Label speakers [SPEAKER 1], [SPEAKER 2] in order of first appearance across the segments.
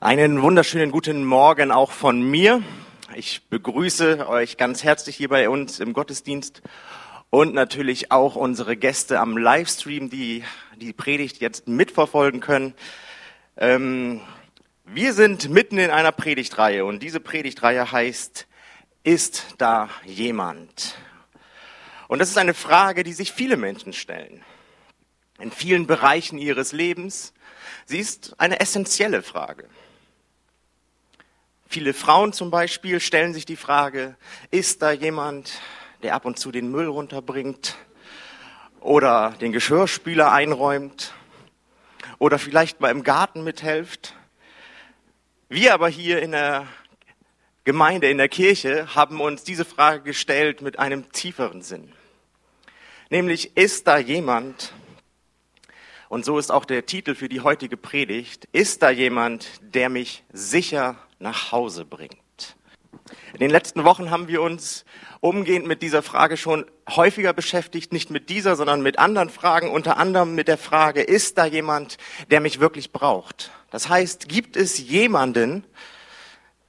[SPEAKER 1] Einen wunderschönen guten Morgen auch von mir. Ich begrüße euch ganz herzlich hier bei uns im Gottesdienst und natürlich auch unsere Gäste am Livestream, die die Predigt jetzt mitverfolgen können. Ähm, wir sind mitten in einer Predigtreihe und diese Predigtreihe heißt, ist da jemand? Und das ist eine Frage, die sich viele Menschen stellen. In vielen Bereichen ihres Lebens. Sie ist eine essentielle Frage. Viele Frauen zum Beispiel stellen sich die Frage, ist da jemand, der ab und zu den Müll runterbringt oder den Geschirrspüler einräumt oder vielleicht mal im Garten mithelft? Wir aber hier in der Gemeinde, in der Kirche haben uns diese Frage gestellt mit einem tieferen Sinn. Nämlich, ist da jemand, und so ist auch der Titel für die heutige Predigt, ist da jemand, der mich sicher nach Hause bringt. In den letzten Wochen haben wir uns umgehend mit dieser Frage schon häufiger beschäftigt, nicht mit dieser, sondern mit anderen Fragen, unter anderem mit der Frage, ist da jemand, der mich wirklich braucht? Das heißt, gibt es jemanden,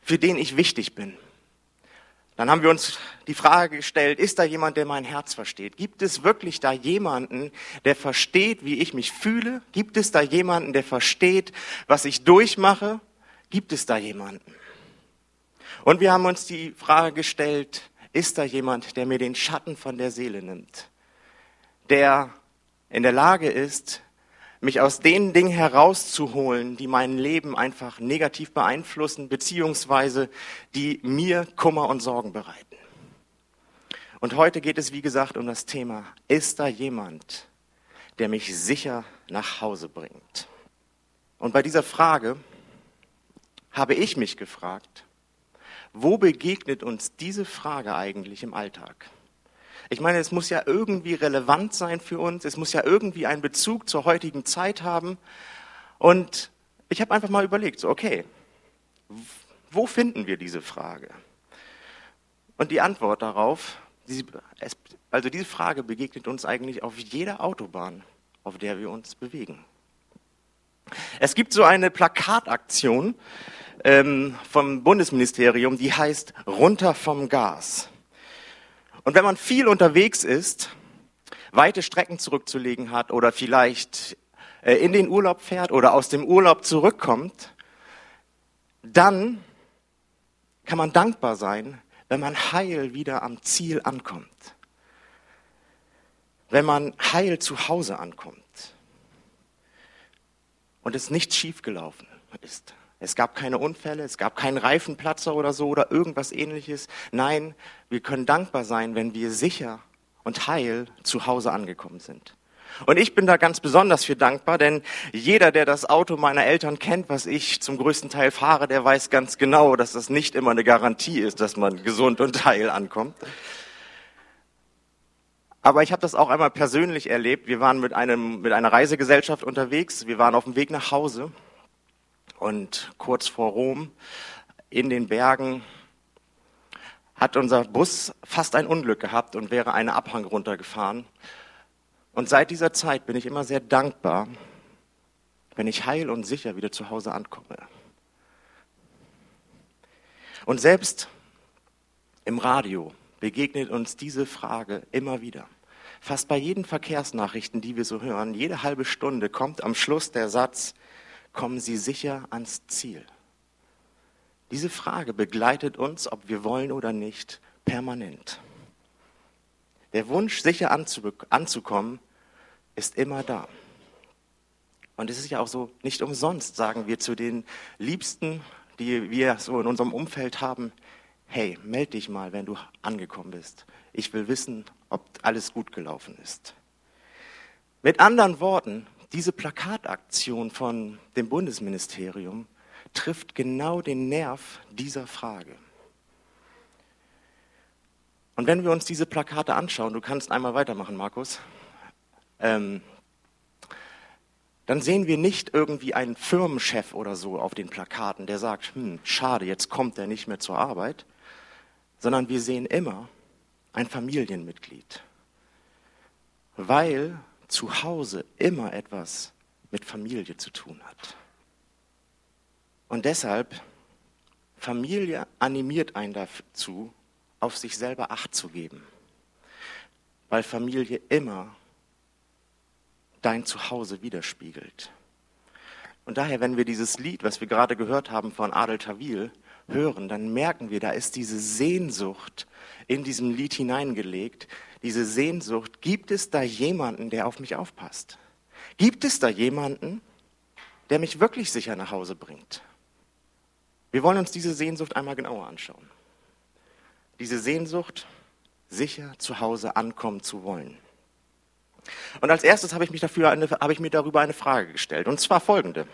[SPEAKER 1] für den ich wichtig bin? Dann haben wir uns die Frage gestellt, ist da jemand, der mein Herz versteht? Gibt es wirklich da jemanden, der versteht, wie ich mich fühle? Gibt es da jemanden, der versteht, was ich durchmache? Gibt es da jemanden? Und wir haben uns die Frage gestellt, ist da jemand, der mir den Schatten von der Seele nimmt? Der in der Lage ist, mich aus den Dingen herauszuholen, die mein Leben einfach negativ beeinflussen, beziehungsweise die mir Kummer und Sorgen bereiten. Und heute geht es, wie gesagt, um das Thema, ist da jemand, der mich sicher nach Hause bringt? Und bei dieser Frage habe ich mich gefragt, wo begegnet uns diese Frage eigentlich im Alltag? Ich meine, es muss ja irgendwie relevant sein für uns, es muss ja irgendwie einen Bezug zur heutigen Zeit haben. Und ich habe einfach mal überlegt, so, okay, wo finden wir diese Frage? Und die Antwort darauf, also diese Frage begegnet uns eigentlich auf jeder Autobahn, auf der wir uns bewegen. Es gibt so eine Plakataktion ähm, vom Bundesministerium, die heißt Runter vom Gas. Und wenn man viel unterwegs ist, weite Strecken zurückzulegen hat oder vielleicht äh, in den Urlaub fährt oder aus dem Urlaub zurückkommt, dann kann man dankbar sein, wenn man heil wieder am Ziel ankommt. Wenn man heil zu Hause ankommt und es nicht schiefgelaufen ist. Es gab keine Unfälle, es gab keinen Reifenplatzer oder so oder irgendwas ähnliches. Nein, wir können dankbar sein, wenn wir sicher und heil zu Hause angekommen sind. Und ich bin da ganz besonders für dankbar, denn jeder, der das Auto meiner Eltern kennt, was ich zum größten Teil fahre, der weiß ganz genau, dass das nicht immer eine Garantie ist, dass man gesund und heil ankommt. Aber ich habe das auch einmal persönlich erlebt. Wir waren mit, einem, mit einer Reisegesellschaft unterwegs. Wir waren auf dem Weg nach Hause und kurz vor Rom in den Bergen hat unser Bus fast ein Unglück gehabt und wäre eine Abhang runtergefahren. Und seit dieser Zeit bin ich immer sehr dankbar, wenn ich heil und sicher wieder zu Hause ankomme. Und selbst im Radio begegnet uns diese Frage immer wieder. Fast bei jeden Verkehrsnachrichten, die wir so hören, jede halbe Stunde kommt am Schluss der Satz, kommen Sie sicher ans Ziel. Diese Frage begleitet uns, ob wir wollen oder nicht, permanent. Der Wunsch, sicher anzukommen, ist immer da. Und es ist ja auch so, nicht umsonst sagen wir zu den Liebsten, die wir so in unserem Umfeld haben, hey, melde dich mal, wenn du angekommen bist. Ich will wissen, ob alles gut gelaufen ist. Mit anderen Worten, diese Plakataktion von dem Bundesministerium trifft genau den Nerv dieser Frage. Und wenn wir uns diese Plakate anschauen, du kannst einmal weitermachen, Markus, ähm, dann sehen wir nicht irgendwie einen Firmenchef oder so auf den Plakaten, der sagt, hm, schade, jetzt kommt er nicht mehr zur Arbeit, sondern wir sehen immer ein Familienmitglied, weil zu Hause immer etwas mit Familie zu tun hat. Und deshalb, Familie animiert einen dazu, auf sich selber Acht zu geben. Weil Familie immer dein Zuhause widerspiegelt. Und daher, wenn wir dieses Lied, was wir gerade gehört haben von Adel Tawil, hören, dann merken wir, da ist diese Sehnsucht in diesem Lied hineingelegt. Diese Sehnsucht, gibt es da jemanden, der auf mich aufpasst? Gibt es da jemanden, der mich wirklich sicher nach Hause bringt? Wir wollen uns diese Sehnsucht einmal genauer anschauen. Diese Sehnsucht, sicher zu Hause ankommen zu wollen. Und als erstes habe ich, mich dafür eine, habe ich mir darüber eine Frage gestellt, und zwar folgende.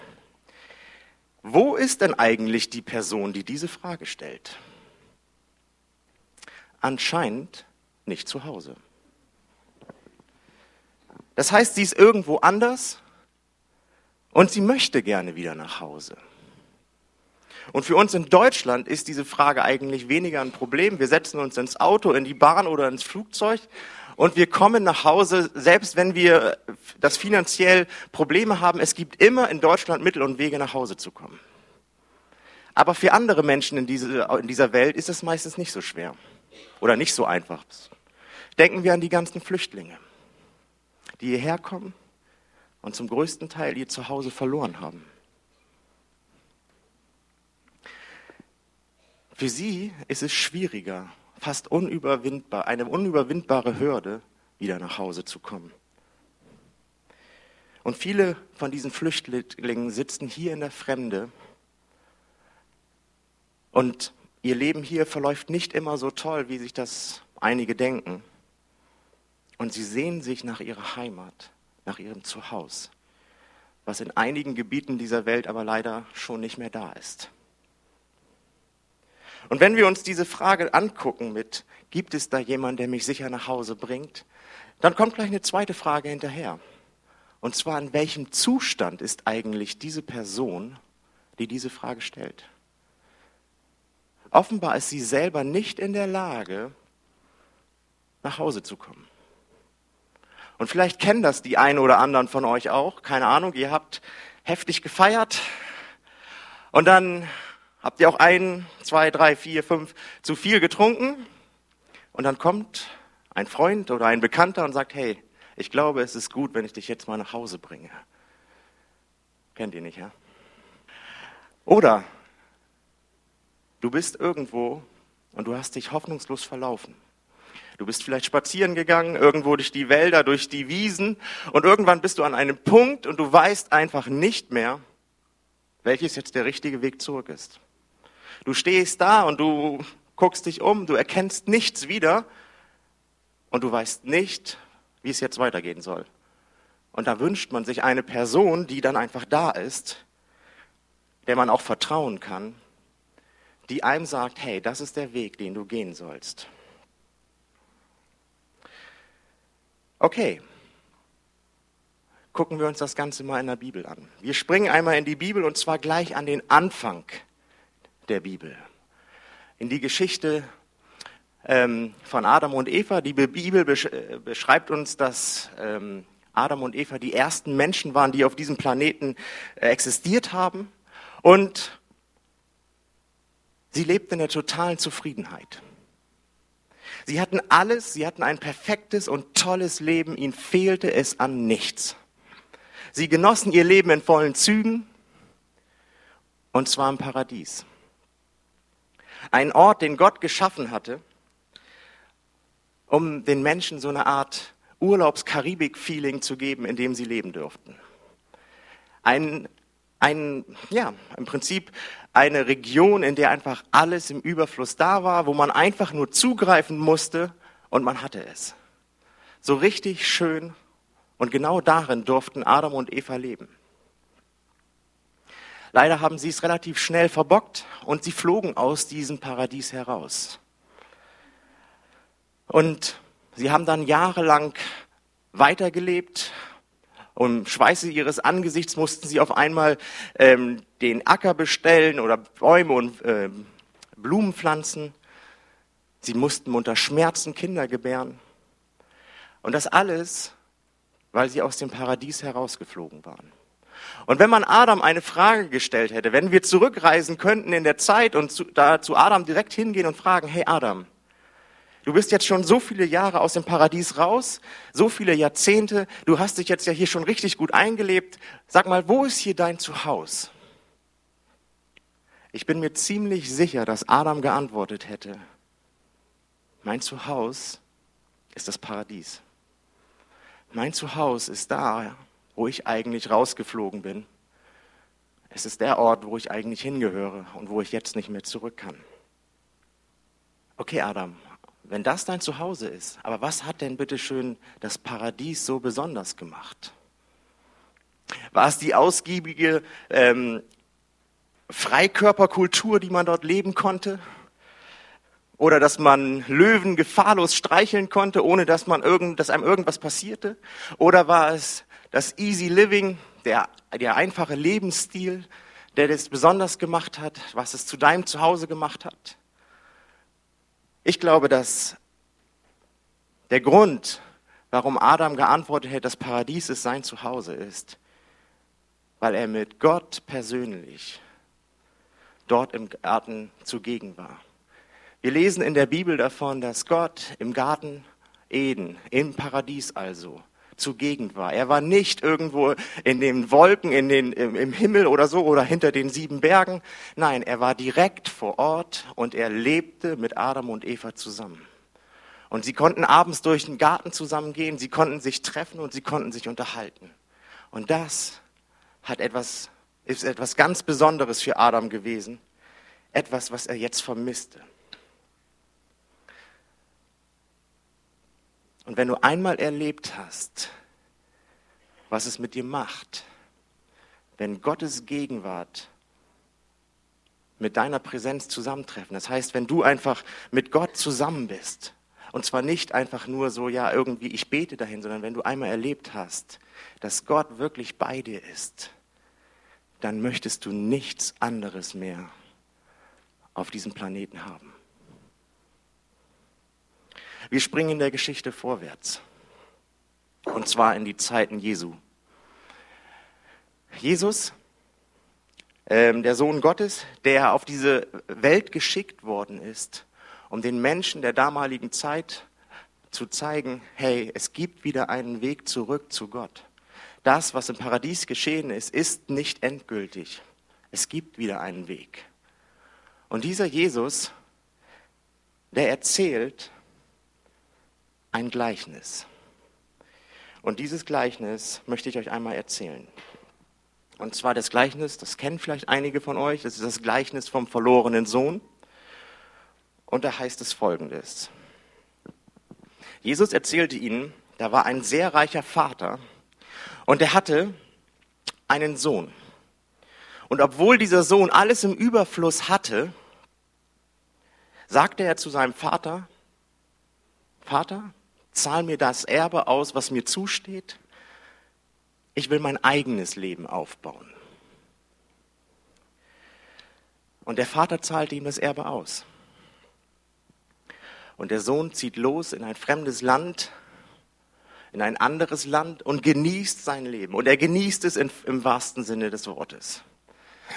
[SPEAKER 1] Wo ist denn eigentlich die Person, die diese Frage stellt? Anscheinend nicht zu Hause. Das heißt, sie ist irgendwo anders und sie möchte gerne wieder nach Hause. Und für uns in Deutschland ist diese Frage eigentlich weniger ein Problem. Wir setzen uns ins Auto, in die Bahn oder ins Flugzeug und wir kommen nach Hause, selbst wenn wir das finanziell Probleme haben. Es gibt immer in Deutschland Mittel und Wege, nach Hause zu kommen. Aber für andere Menschen in, diese, in dieser Welt ist es meistens nicht so schwer oder nicht so einfach. Denken wir an die ganzen Flüchtlinge, die hierher kommen und zum größten Teil ihr Zuhause verloren haben. Für sie ist es schwieriger, fast unüberwindbar, eine unüberwindbare Hürde, wieder nach Hause zu kommen. Und viele von diesen Flüchtlingen sitzen hier in der Fremde und ihr Leben hier verläuft nicht immer so toll, wie sich das einige denken. Und sie sehen sich nach ihrer Heimat, nach ihrem Zuhause, was in einigen Gebieten dieser Welt aber leider schon nicht mehr da ist. Und wenn wir uns diese Frage angucken mit, gibt es da jemanden, der mich sicher nach Hause bringt, dann kommt gleich eine zweite Frage hinterher. Und zwar, in welchem Zustand ist eigentlich diese Person, die diese Frage stellt? Offenbar ist sie selber nicht in der Lage, nach Hause zu kommen. Und vielleicht kennen das die einen oder anderen von euch auch. Keine Ahnung, ihr habt heftig gefeiert und dann Habt ihr auch ein, zwei, drei, vier, fünf zu viel getrunken? Und dann kommt ein Freund oder ein Bekannter und sagt, hey, ich glaube, es ist gut, wenn ich dich jetzt mal nach Hause bringe. Kennt ihr nicht, ja? Oder du bist irgendwo und du hast dich hoffnungslos verlaufen. Du bist vielleicht spazieren gegangen, irgendwo durch die Wälder, durch die Wiesen und irgendwann bist du an einem Punkt und du weißt einfach nicht mehr, welches jetzt der richtige Weg zurück ist. Du stehst da und du guckst dich um, du erkennst nichts wieder und du weißt nicht, wie es jetzt weitergehen soll. Und da wünscht man sich eine Person, die dann einfach da ist, der man auch vertrauen kann, die einem sagt, hey, das ist der Weg, den du gehen sollst. Okay, gucken wir uns das Ganze mal in der Bibel an. Wir springen einmal in die Bibel und zwar gleich an den Anfang der Bibel. In die Geschichte ähm, von Adam und Eva. Die Bibel äh, beschreibt uns, dass ähm, Adam und Eva die ersten Menschen waren, die auf diesem Planeten äh, existiert haben. Und sie lebten in der totalen Zufriedenheit. Sie hatten alles, sie hatten ein perfektes und tolles Leben, ihnen fehlte es an nichts. Sie genossen ihr Leben in vollen Zügen, und zwar im Paradies. Ein Ort, den Gott geschaffen hatte, um den Menschen so eine Art Urlaubs-Karibik-Feeling zu geben, in dem sie leben dürften. Ein, ein, ja, im Prinzip eine Region, in der einfach alles im Überfluss da war, wo man einfach nur zugreifen musste und man hatte es. So richtig schön und genau darin durften Adam und Eva leben. Leider haben sie es relativ schnell verbockt und sie flogen aus diesem Paradies heraus. Und sie haben dann jahrelang weitergelebt. Und Schweiße ihres Angesichts mussten sie auf einmal ähm, den Acker bestellen oder Bäume und äh, Blumen pflanzen. Sie mussten unter Schmerzen Kinder gebären. Und das alles, weil sie aus dem Paradies herausgeflogen waren. Und wenn man Adam eine Frage gestellt hätte, wenn wir zurückreisen könnten in der Zeit und zu, da zu Adam direkt hingehen und fragen, hey Adam, du bist jetzt schon so viele Jahre aus dem Paradies raus, so viele Jahrzehnte, du hast dich jetzt ja hier schon richtig gut eingelebt, sag mal, wo ist hier dein Zuhause? Ich bin mir ziemlich sicher, dass Adam geantwortet hätte, mein Zuhause ist das Paradies. Mein Zuhause ist da, wo ich eigentlich rausgeflogen bin. Es ist der Ort, wo ich eigentlich hingehöre und wo ich jetzt nicht mehr zurück kann. Okay, Adam, wenn das dein Zuhause ist, aber was hat denn bitte schön das Paradies so besonders gemacht? War es die ausgiebige ähm, Freikörperkultur, die man dort leben konnte? Oder dass man Löwen gefahrlos streicheln konnte, ohne dass, man irgend, dass einem irgendwas passierte? Oder war es das Easy Living, der, der einfache Lebensstil, der das besonders gemacht hat, was es zu deinem Zuhause gemacht hat. Ich glaube, dass der Grund, warum Adam geantwortet hat, das Paradies ist sein Zuhause ist, weil er mit Gott persönlich dort im Garten zugegen war. Wir lesen in der Bibel davon, dass Gott im Garten Eden, im Paradies also, zugegen war. Er war nicht irgendwo in den Wolken, in den, im, im Himmel oder so oder hinter den sieben Bergen. Nein, er war direkt vor Ort und er lebte mit Adam und Eva zusammen. Und sie konnten abends durch den Garten zusammengehen, sie konnten sich treffen und sie konnten sich unterhalten. Und das hat etwas, ist etwas ganz Besonderes für Adam gewesen. Etwas, was er jetzt vermisste. Und wenn du einmal erlebt hast, was es mit dir macht, wenn Gottes Gegenwart mit deiner Präsenz zusammentreffen, das heißt, wenn du einfach mit Gott zusammen bist, und zwar nicht einfach nur so, ja, irgendwie, ich bete dahin, sondern wenn du einmal erlebt hast, dass Gott wirklich bei dir ist, dann möchtest du nichts anderes mehr auf diesem Planeten haben. Wir springen in der Geschichte vorwärts. Und zwar in die Zeiten Jesu. Jesus, ähm, der Sohn Gottes, der auf diese Welt geschickt worden ist, um den Menschen der damaligen Zeit zu zeigen, hey, es gibt wieder einen Weg zurück zu Gott. Das, was im Paradies geschehen ist, ist nicht endgültig. Es gibt wieder einen Weg. Und dieser Jesus, der erzählt ein Gleichnis. Und dieses Gleichnis möchte ich euch einmal erzählen. Und zwar das Gleichnis, das kennen vielleicht einige von euch, das ist das Gleichnis vom verlorenen Sohn. Und da heißt es folgendes. Jesus erzählte ihnen, da war ein sehr reicher Vater und er hatte einen Sohn. Und obwohl dieser Sohn alles im Überfluss hatte, sagte er zu seinem Vater, Vater, zahl mir das Erbe aus, was mir zusteht. Ich will mein eigenes Leben aufbauen. Und der Vater zahlt ihm das Erbe aus. Und der Sohn zieht los in ein fremdes Land, in ein anderes Land und genießt sein Leben. Und er genießt es in, im wahrsten Sinne des Wortes.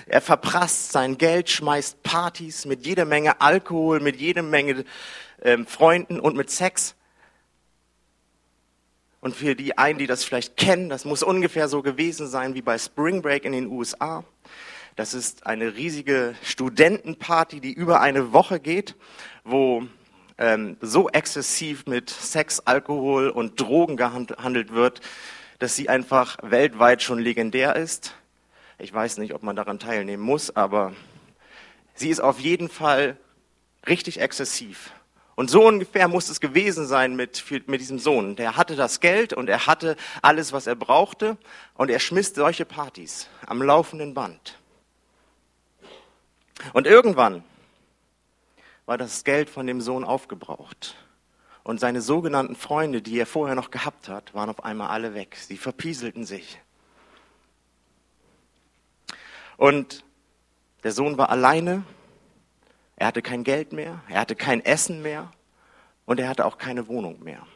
[SPEAKER 1] Er verprasst sein Geld, schmeißt Partys mit jeder Menge Alkohol, mit jeder Menge äh, Freunden und mit Sex. Und für die einen, die das vielleicht kennen, das muss ungefähr so gewesen sein wie bei Spring Break in den USA. Das ist eine riesige Studentenparty, die über eine Woche geht, wo ähm, so exzessiv mit Sex, Alkohol und Drogen gehandelt wird, dass sie einfach weltweit schon legendär ist. Ich weiß nicht, ob man daran teilnehmen muss, aber sie ist auf jeden Fall richtig exzessiv. Und so ungefähr muss es gewesen sein mit, mit diesem Sohn. Der hatte das Geld und er hatte alles, was er brauchte. Und er schmiss solche Partys am laufenden Band. Und irgendwann war das Geld von dem Sohn aufgebraucht. Und seine sogenannten Freunde, die er vorher noch gehabt hat, waren auf einmal alle weg. Sie verpieselten sich. Und der Sohn war alleine er hatte kein Geld mehr, er hatte kein Essen mehr und er hatte auch keine Wohnung mehr.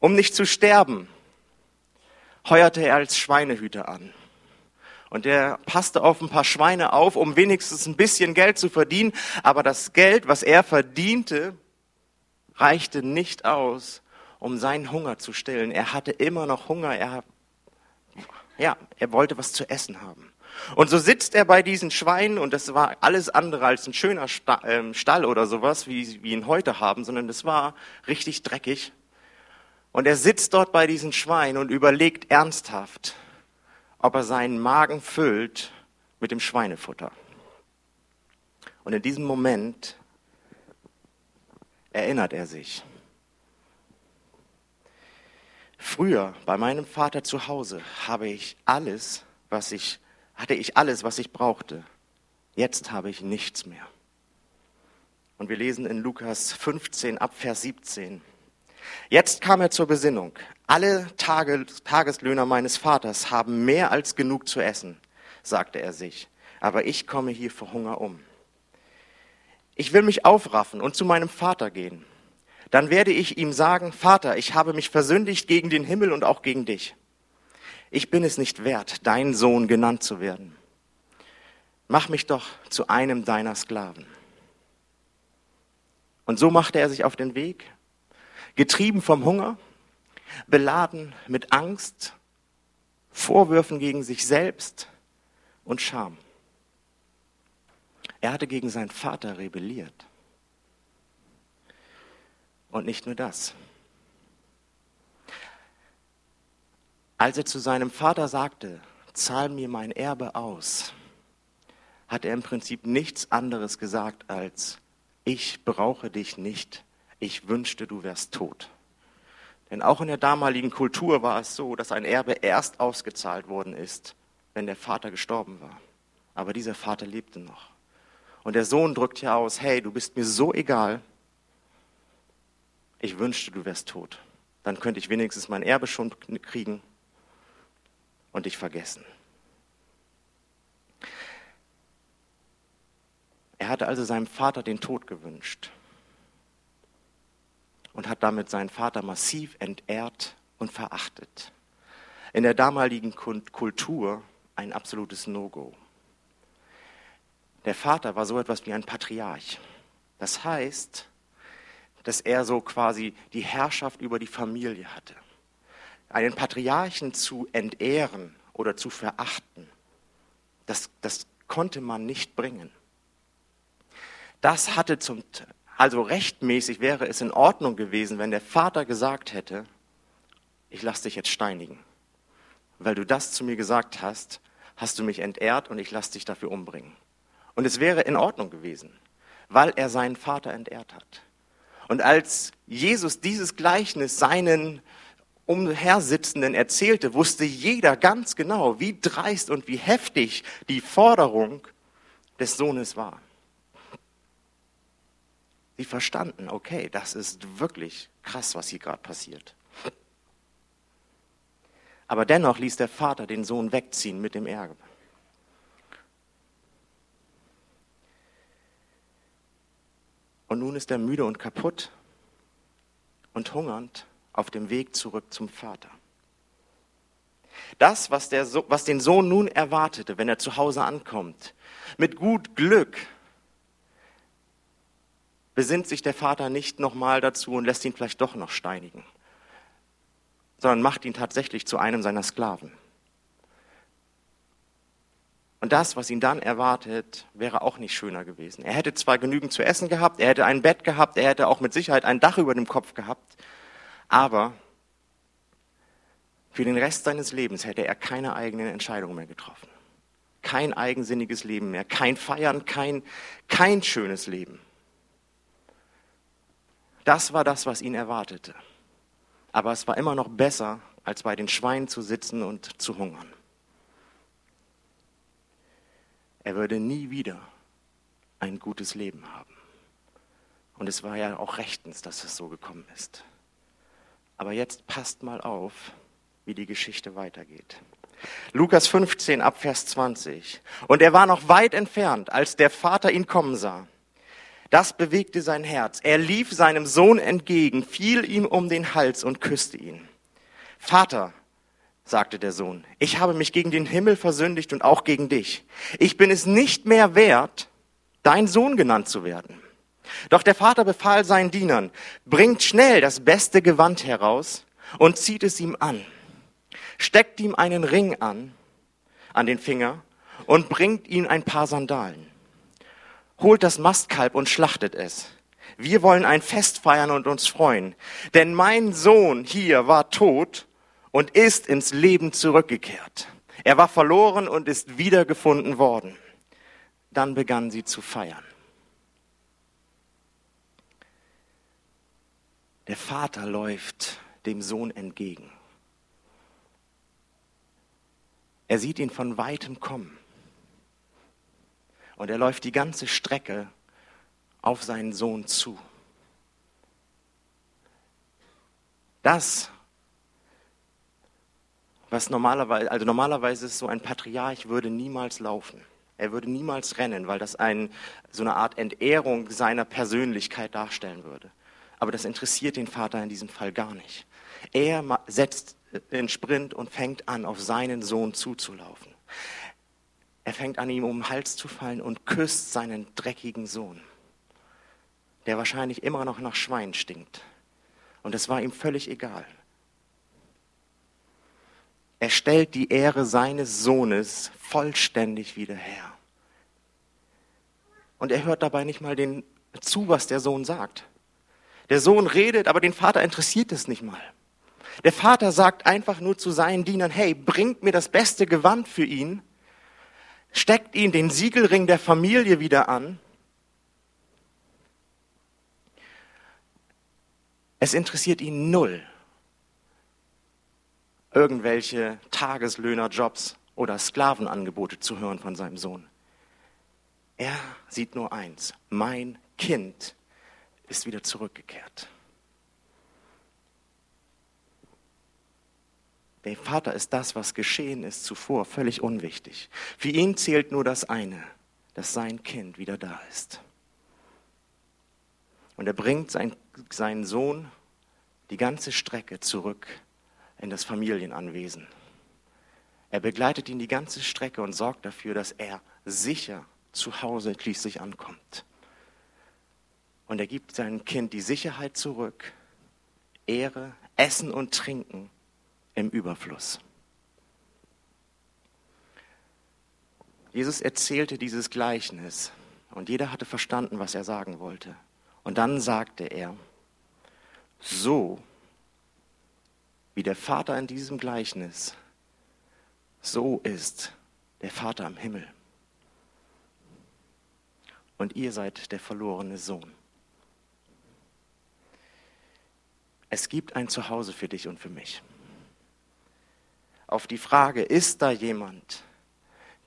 [SPEAKER 1] Um nicht zu sterben, heuerte er als Schweinehüter an. Und er passte auf ein paar Schweine auf, um wenigstens ein bisschen Geld zu verdienen. Aber das Geld, was er verdiente, reichte nicht aus, um seinen Hunger zu stillen. Er hatte immer noch Hunger. Er, ja, er wollte was zu essen haben. Und so sitzt er bei diesen Schweinen und das war alles andere als ein schöner ähm, Stall oder sowas, wie wir ihn heute haben, sondern das war richtig dreckig. Und er sitzt dort bei diesen Schweinen und überlegt ernsthaft, ob er seinen Magen füllt mit dem Schweinefutter. Und in diesem Moment erinnert er sich. Früher bei meinem Vater zu Hause habe ich alles, was ich hatte ich alles, was ich brauchte. Jetzt habe ich nichts mehr. Und wir lesen in Lukas 15 ab Vers 17. Jetzt kam er zur Besinnung. Alle Tage, Tageslöhner meines Vaters haben mehr als genug zu essen, sagte er sich. Aber ich komme hier vor Hunger um. Ich will mich aufraffen und zu meinem Vater gehen. Dann werde ich ihm sagen, Vater, ich habe mich versündigt gegen den Himmel und auch gegen dich ich bin es nicht wert, dein Sohn genannt zu werden. Mach mich doch zu einem deiner Sklaven. Und so machte er sich auf den Weg, getrieben vom Hunger, beladen mit Angst, Vorwürfen gegen sich selbst und Scham. Er hatte gegen seinen Vater rebelliert. Und nicht nur das. Als er zu seinem Vater sagte, zahl mir mein Erbe aus, hat er im Prinzip nichts anderes gesagt als, ich brauche dich nicht, ich wünschte, du wärst tot. Denn auch in der damaligen Kultur war es so, dass ein Erbe erst ausgezahlt worden ist, wenn der Vater gestorben war. Aber dieser Vater lebte noch. Und der Sohn drückt ja aus, hey, du bist mir so egal, ich wünschte, du wärst tot. Dann könnte ich wenigstens mein Erbe schon kriegen und dich vergessen. Er hatte also seinem Vater den Tod gewünscht und hat damit seinen Vater massiv entehrt und verachtet. In der damaligen Kultur ein absolutes No-Go. Der Vater war so etwas wie ein Patriarch. Das heißt, dass er so quasi die Herrschaft über die Familie hatte einen Patriarchen zu entehren oder zu verachten, das, das konnte man nicht bringen. Das hatte zum, also rechtmäßig wäre es in Ordnung gewesen, wenn der Vater gesagt hätte, ich lasse dich jetzt steinigen. Weil du das zu mir gesagt hast, hast du mich entehrt und ich lasse dich dafür umbringen. Und es wäre in Ordnung gewesen, weil er seinen Vater entehrt hat. Und als Jesus dieses Gleichnis seinen Umhersitzenden erzählte, wusste jeder ganz genau, wie dreist und wie heftig die Forderung des Sohnes war. Sie verstanden, okay, das ist wirklich krass, was hier gerade passiert. Aber dennoch ließ der Vater den Sohn wegziehen mit dem Erbe. Und nun ist er müde und kaputt und hungernd auf dem Weg zurück zum Vater. Das, was, der, was den Sohn nun erwartete, wenn er zu Hause ankommt, mit gut Glück, besinnt sich der Vater nicht nochmal dazu und lässt ihn vielleicht doch noch steinigen, sondern macht ihn tatsächlich zu einem seiner Sklaven. Und das, was ihn dann erwartet, wäre auch nicht schöner gewesen. Er hätte zwar genügend zu essen gehabt, er hätte ein Bett gehabt, er hätte auch mit Sicherheit ein Dach über dem Kopf gehabt, aber für den Rest seines Lebens hätte er keine eigenen Entscheidungen mehr getroffen. Kein eigensinniges Leben mehr, kein Feiern, kein, kein schönes Leben. Das war das, was ihn erwartete. Aber es war immer noch besser, als bei den Schweinen zu sitzen und zu hungern. Er würde nie wieder ein gutes Leben haben. Und es war ja auch rechtens, dass es so gekommen ist. Aber jetzt passt mal auf, wie die Geschichte weitergeht. Lukas 15 ab Vers 20. Und er war noch weit entfernt, als der Vater ihn kommen sah. Das bewegte sein Herz. Er lief seinem Sohn entgegen, fiel ihm um den Hals und küsste ihn. Vater, sagte der Sohn, ich habe mich gegen den Himmel versündigt und auch gegen dich. Ich bin es nicht mehr wert, dein Sohn genannt zu werden. Doch der Vater befahl seinen Dienern, bringt schnell das beste Gewand heraus und zieht es ihm an, steckt ihm einen Ring an, an den Finger und bringt ihm ein paar Sandalen. Holt das Mastkalb und schlachtet es. Wir wollen ein Fest feiern und uns freuen, denn mein Sohn hier war tot und ist ins Leben zurückgekehrt. Er war verloren und ist wiedergefunden worden. Dann begannen sie zu feiern. Der Vater läuft dem Sohn entgegen. Er sieht ihn von weitem kommen. Und er läuft die ganze Strecke auf seinen Sohn zu. Das, was normalerweise, also normalerweise ist so ein Patriarch würde niemals laufen. Er würde niemals rennen, weil das ein, so eine Art Entehrung seiner Persönlichkeit darstellen würde. Aber das interessiert den Vater in diesem Fall gar nicht. Er setzt den Sprint und fängt an, auf seinen Sohn zuzulaufen. Er fängt an, ihm um den Hals zu fallen und küsst seinen dreckigen Sohn, der wahrscheinlich immer noch nach Schwein stinkt. Und es war ihm völlig egal. Er stellt die Ehre seines Sohnes vollständig wieder her. Und er hört dabei nicht mal den zu, was der Sohn sagt. Der Sohn redet, aber den Vater interessiert es nicht mal. Der Vater sagt einfach nur zu seinen Dienern, hey, bringt mir das beste Gewand für ihn, steckt ihn den Siegelring der Familie wieder an. Es interessiert ihn null, irgendwelche Tageslöhnerjobs oder Sklavenangebote zu hören von seinem Sohn. Er sieht nur eins, mein Kind ist wieder zurückgekehrt. Der Vater ist das, was geschehen ist zuvor, völlig unwichtig. Für ihn zählt nur das eine, dass sein Kind wieder da ist. Und er bringt sein, seinen Sohn die ganze Strecke zurück in das Familienanwesen. Er begleitet ihn die ganze Strecke und sorgt dafür, dass er sicher zu Hause schließlich ankommt. Und er gibt seinem Kind die Sicherheit zurück, Ehre, Essen und Trinken im Überfluss. Jesus erzählte dieses Gleichnis und jeder hatte verstanden, was er sagen wollte. Und dann sagte er, so wie der Vater in diesem Gleichnis, so ist der Vater im Himmel. Und ihr seid der verlorene Sohn. Es gibt ein Zuhause für dich und für mich. Auf die Frage, ist da jemand?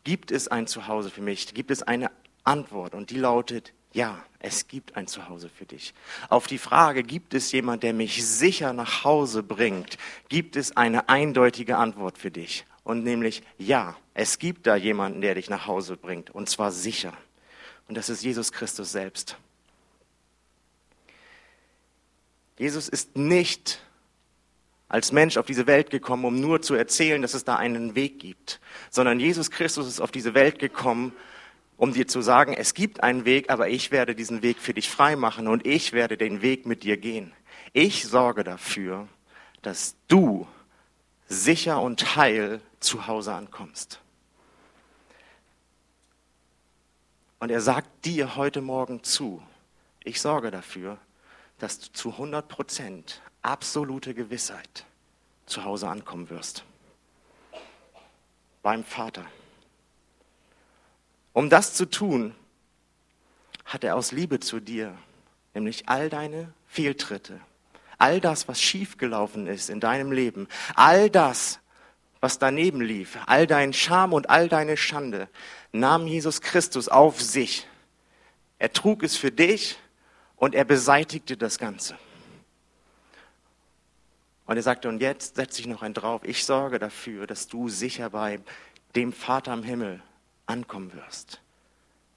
[SPEAKER 1] Gibt es ein Zuhause für mich? Gibt es eine Antwort und die lautet, ja, es gibt ein Zuhause für dich. Auf die Frage, gibt es jemand, der mich sicher nach Hause bringt, gibt es eine eindeutige Antwort für dich. Und nämlich, ja, es gibt da jemanden, der dich nach Hause bringt, und zwar sicher. Und das ist Jesus Christus selbst. Jesus ist nicht als Mensch auf diese Welt gekommen, um nur zu erzählen, dass es da einen Weg gibt, sondern Jesus Christus ist auf diese Welt gekommen, um dir zu sagen, es gibt einen Weg, aber ich werde diesen Weg für dich frei machen und ich werde den Weg mit dir gehen. Ich sorge dafür, dass du sicher und heil zu Hause ankommst. Und er sagt dir heute Morgen zu, ich sorge dafür, dass du zu 100 Prozent absolute Gewissheit zu Hause ankommen wirst. Beim Vater. Um das zu tun, hat er aus Liebe zu dir, nämlich all deine Fehltritte, all das, was schiefgelaufen ist in deinem Leben, all das, was daneben lief, all dein Scham und all deine Schande, nahm Jesus Christus auf sich. Er trug es für dich und er beseitigte das Ganze. Und er sagte, und jetzt setze ich noch einen drauf. Ich sorge dafür, dass du sicher bei dem Vater im Himmel ankommen wirst.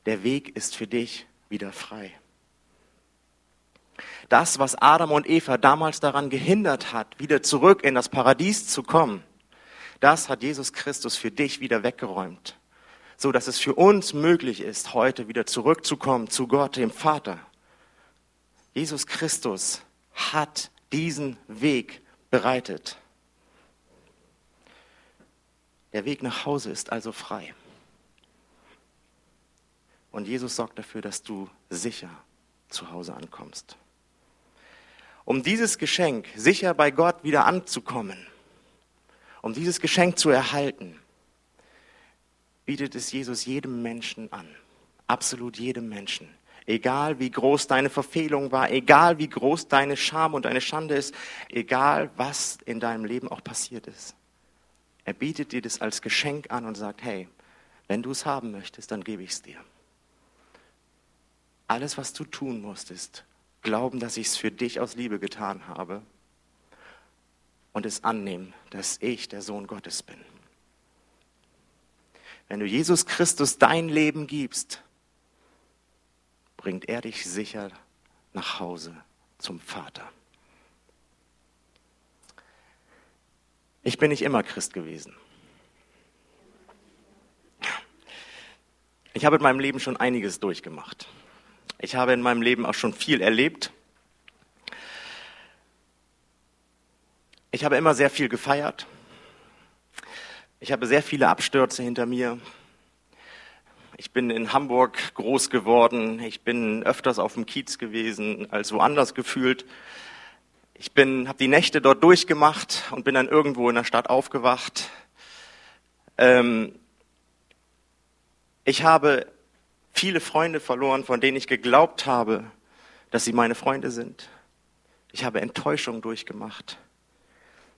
[SPEAKER 1] Der Weg ist für dich wieder frei. Das, was Adam und Eva damals daran gehindert hat, wieder zurück in das Paradies zu kommen, Das hat Jesus Christus für dich wieder weggeräumt, so dass es für uns möglich ist, heute wieder zurückzukommen zu Gott, dem Vater. Jesus Christus hat diesen Weg bereitet. Der Weg nach Hause ist also frei. Und Jesus sorgt dafür, dass du sicher zu Hause ankommst. Um dieses Geschenk sicher bei Gott wieder anzukommen, um dieses Geschenk zu erhalten, bietet es Jesus jedem Menschen an. Absolut jedem Menschen. Egal wie groß deine Verfehlung war, egal wie groß deine Scham und deine Schande ist, egal was in deinem Leben auch passiert ist. Er bietet dir das als Geschenk an und sagt, hey, wenn du es haben möchtest, dann gebe ich es dir. Alles, was du tun musst, ist glauben, dass ich es für dich aus Liebe getan habe und es annehmen, dass ich der Sohn Gottes bin. Wenn du Jesus Christus dein Leben gibst, bringt er dich sicher nach Hause zum Vater. Ich bin nicht immer Christ gewesen. Ich habe in meinem Leben schon einiges durchgemacht. Ich habe in meinem Leben auch schon viel erlebt. Ich habe immer sehr viel gefeiert. Ich habe sehr viele Abstürze hinter mir. Ich bin in Hamburg groß geworden. Ich bin öfters auf dem Kiez gewesen als woanders gefühlt. Ich bin, habe die Nächte dort durchgemacht und bin dann irgendwo in der Stadt aufgewacht. Ähm, ich habe viele Freunde verloren, von denen ich geglaubt habe, dass sie meine Freunde sind. Ich habe Enttäuschung durchgemacht.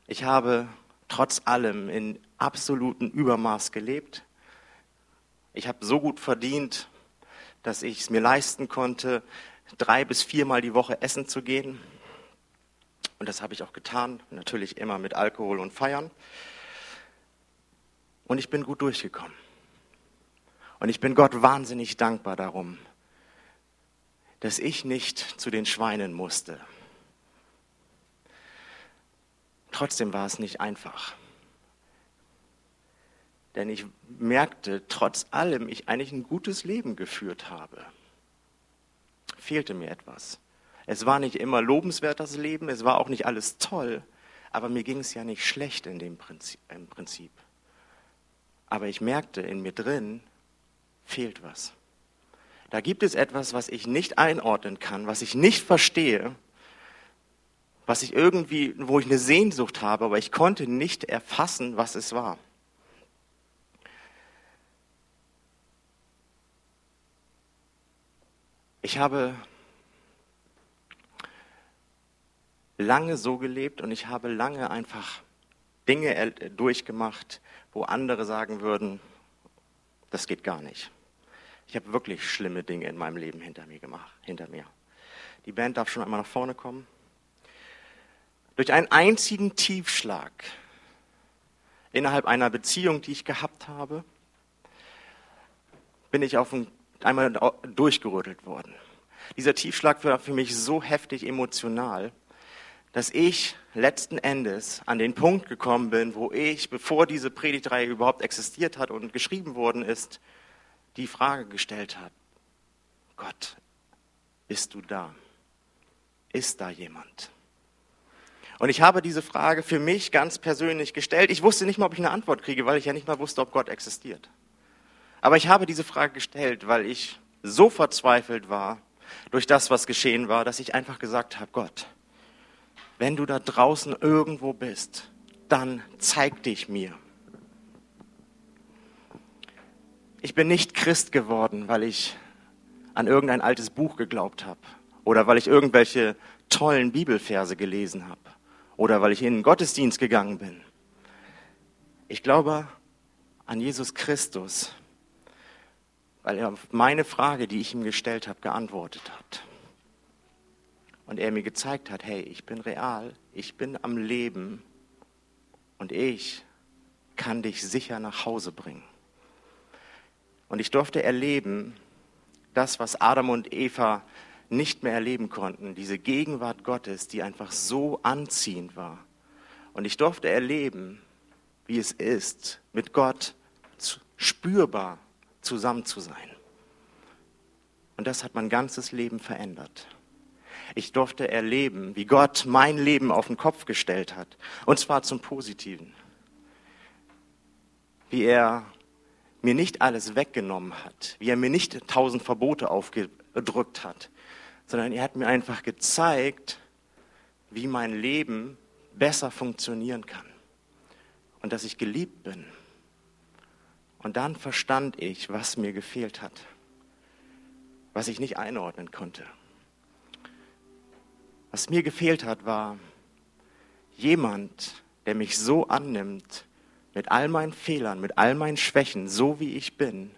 [SPEAKER 1] Ich habe trotz allem in absolutem Übermaß gelebt. Ich habe so gut verdient, dass ich es mir leisten konnte, drei bis viermal die Woche essen zu gehen. Und das habe ich auch getan, natürlich immer mit Alkohol und Feiern. Und ich bin gut durchgekommen. Und ich bin Gott wahnsinnig dankbar darum, dass ich nicht zu den Schweinen musste. Trotzdem war es nicht einfach. Denn ich merkte, trotz allem, ich eigentlich ein gutes Leben geführt habe. Fehlte mir etwas. Es war nicht immer lobenswert, das Leben, es war auch nicht alles toll, aber mir ging es ja nicht schlecht in dem Prinzip, im Prinzip. Aber ich merkte in mir drin, fehlt was. Da gibt es etwas, was ich nicht einordnen kann, was ich nicht verstehe, was ich irgendwie, wo ich eine Sehnsucht habe, aber ich konnte nicht erfassen, was es war. Ich habe lange so gelebt und ich habe lange einfach Dinge durchgemacht, wo andere sagen würden, das geht gar nicht. Ich habe wirklich schlimme Dinge in meinem Leben hinter mir gemacht, hinter mir. Die Band darf schon einmal nach vorne kommen. Durch einen einzigen Tiefschlag innerhalb einer Beziehung, die ich gehabt habe, bin ich auf ein, einmal durchgerüttelt worden. Dieser Tiefschlag war für mich so heftig emotional, dass ich letzten Endes an den Punkt gekommen bin, wo ich, bevor diese Predigtreihe überhaupt existiert hat und geschrieben worden ist, die Frage gestellt habe, Gott, bist du da? Ist da jemand? Und ich habe diese Frage für mich ganz persönlich gestellt. Ich wusste nicht mal, ob ich eine Antwort kriege, weil ich ja nicht mal wusste, ob Gott existiert. Aber ich habe diese Frage gestellt, weil ich so verzweifelt war durch das, was geschehen war, dass ich einfach gesagt habe, Gott, wenn du da draußen irgendwo bist, dann zeig dich mir. Ich bin nicht Christ geworden, weil ich an irgendein altes Buch geglaubt habe oder weil ich irgendwelche tollen Bibelverse gelesen habe oder weil ich in den Gottesdienst gegangen bin. Ich glaube an Jesus Christus, weil er auf meine Frage, die ich ihm gestellt habe, geantwortet hat und er mir gezeigt hat, hey, ich bin real, ich bin am Leben und ich kann dich sicher nach Hause bringen. Und ich durfte erleben, das, was Adam und Eva nicht mehr erleben konnten, diese Gegenwart Gottes, die einfach so anziehend war. Und ich durfte erleben, wie es ist, mit Gott spürbar zusammen zu sein. Und das hat mein ganzes Leben verändert. Ich durfte erleben, wie Gott mein Leben auf den Kopf gestellt hat. Und zwar zum Positiven. Wie er mir nicht alles weggenommen hat. Wie er mir nicht tausend Verbote aufgedrückt hat. Sondern er hat mir einfach gezeigt, wie mein Leben besser funktionieren kann. Und dass ich geliebt bin. Und dann verstand ich, was mir gefehlt hat. Was ich nicht einordnen konnte. Was mir gefehlt hat, war jemand, der mich so annimmt, mit all meinen Fehlern, mit all meinen Schwächen, so wie ich bin,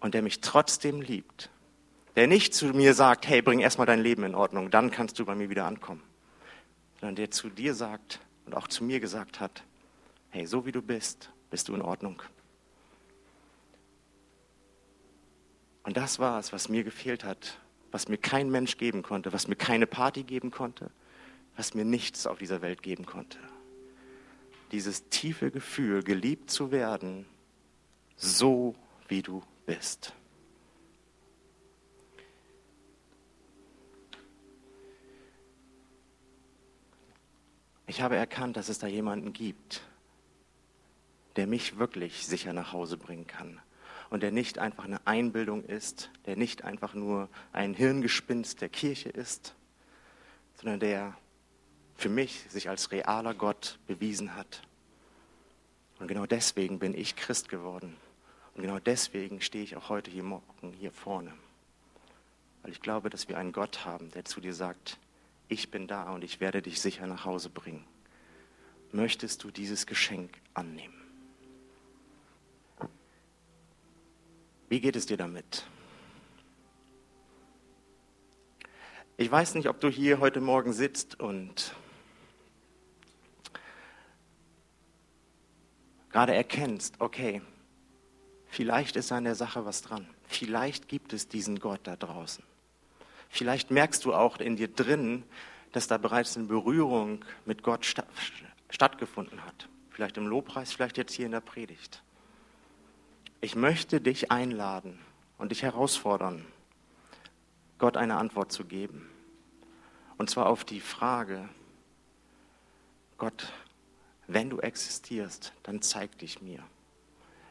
[SPEAKER 1] und der mich trotzdem liebt. Der nicht zu mir sagt, hey, bring erstmal dein Leben in Ordnung, dann kannst du bei mir wieder ankommen. Sondern der zu dir sagt und auch zu mir gesagt hat, hey, so wie du bist, bist du in Ordnung. Und das war es, was mir gefehlt hat, was mir kein Mensch geben konnte, was mir keine Party geben konnte, was mir nichts auf dieser Welt geben konnte. Dieses tiefe Gefühl, geliebt zu werden, so wie du bist. Ich habe erkannt, dass es da jemanden gibt, der mich wirklich sicher nach Hause bringen kann, und der nicht einfach eine Einbildung ist, der nicht einfach nur ein Hirngespinst der Kirche ist, sondern der für mich sich als realer Gott bewiesen hat. Und genau deswegen bin ich Christ geworden. Und genau deswegen stehe ich auch heute hier morgen hier vorne. Weil ich glaube, dass wir einen Gott haben, der zu dir sagt, ich bin da und ich werde dich sicher nach Hause bringen. Möchtest du dieses Geschenk annehmen? Wie geht es dir damit? Ich weiß nicht, ob du hier heute Morgen sitzt und gerade erkennst, okay, vielleicht ist an der Sache was dran. Vielleicht gibt es diesen Gott da draußen. Vielleicht merkst du auch in dir drin, dass da bereits eine Berührung mit Gott sta stattgefunden hat. Vielleicht im Lobpreis, vielleicht jetzt hier in der Predigt. Ich möchte dich einladen und dich herausfordern, Gott eine Antwort zu geben. Und zwar auf die Frage, Gott, wenn du existierst, dann zeig dich mir.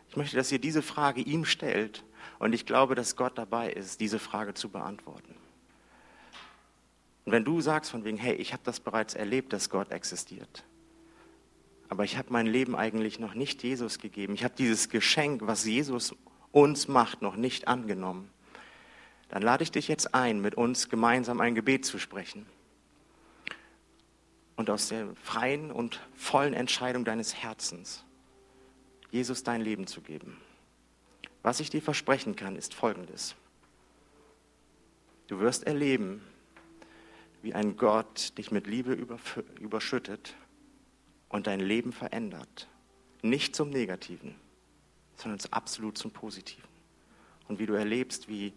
[SPEAKER 1] Ich möchte, dass ihr diese Frage ihm stellt und ich glaube, dass Gott dabei ist, diese Frage zu beantworten. Und wenn du sagst von wegen, hey, ich habe das bereits erlebt, dass Gott existiert, aber ich habe mein Leben eigentlich noch nicht Jesus gegeben. Ich habe dieses Geschenk, was Jesus uns macht, noch nicht angenommen. Dann lade ich dich jetzt ein, mit uns gemeinsam ein Gebet zu sprechen und aus der freien und vollen Entscheidung deines Herzens Jesus dein Leben zu geben. Was ich dir versprechen kann, ist Folgendes. Du wirst erleben, wie ein Gott dich mit Liebe überschüttet und dein Leben verändert. Nicht zum Negativen, sondern absolut zum Positiven. Und wie du erlebst, wie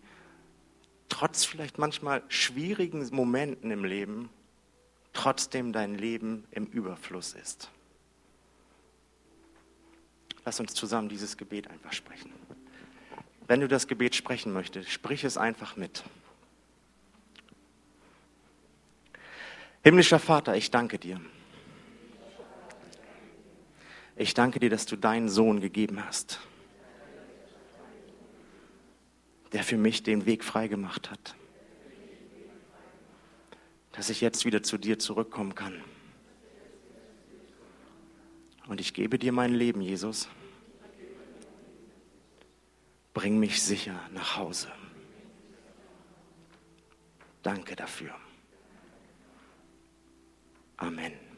[SPEAKER 1] trotz vielleicht manchmal schwierigen Momenten im Leben trotzdem dein Leben im Überfluss ist. Lass uns zusammen dieses Gebet einfach sprechen. Wenn du das Gebet sprechen möchtest, sprich es einfach mit. Himmlischer Vater, ich danke dir ich danke dir, dass du deinen Sohn gegeben hast, der für mich den Weg freigemacht hat, dass ich jetzt wieder zu dir zurückkommen kann. Und ich gebe dir mein Leben, Jesus. Bring mich sicher nach Hause. Danke dafür. Amen.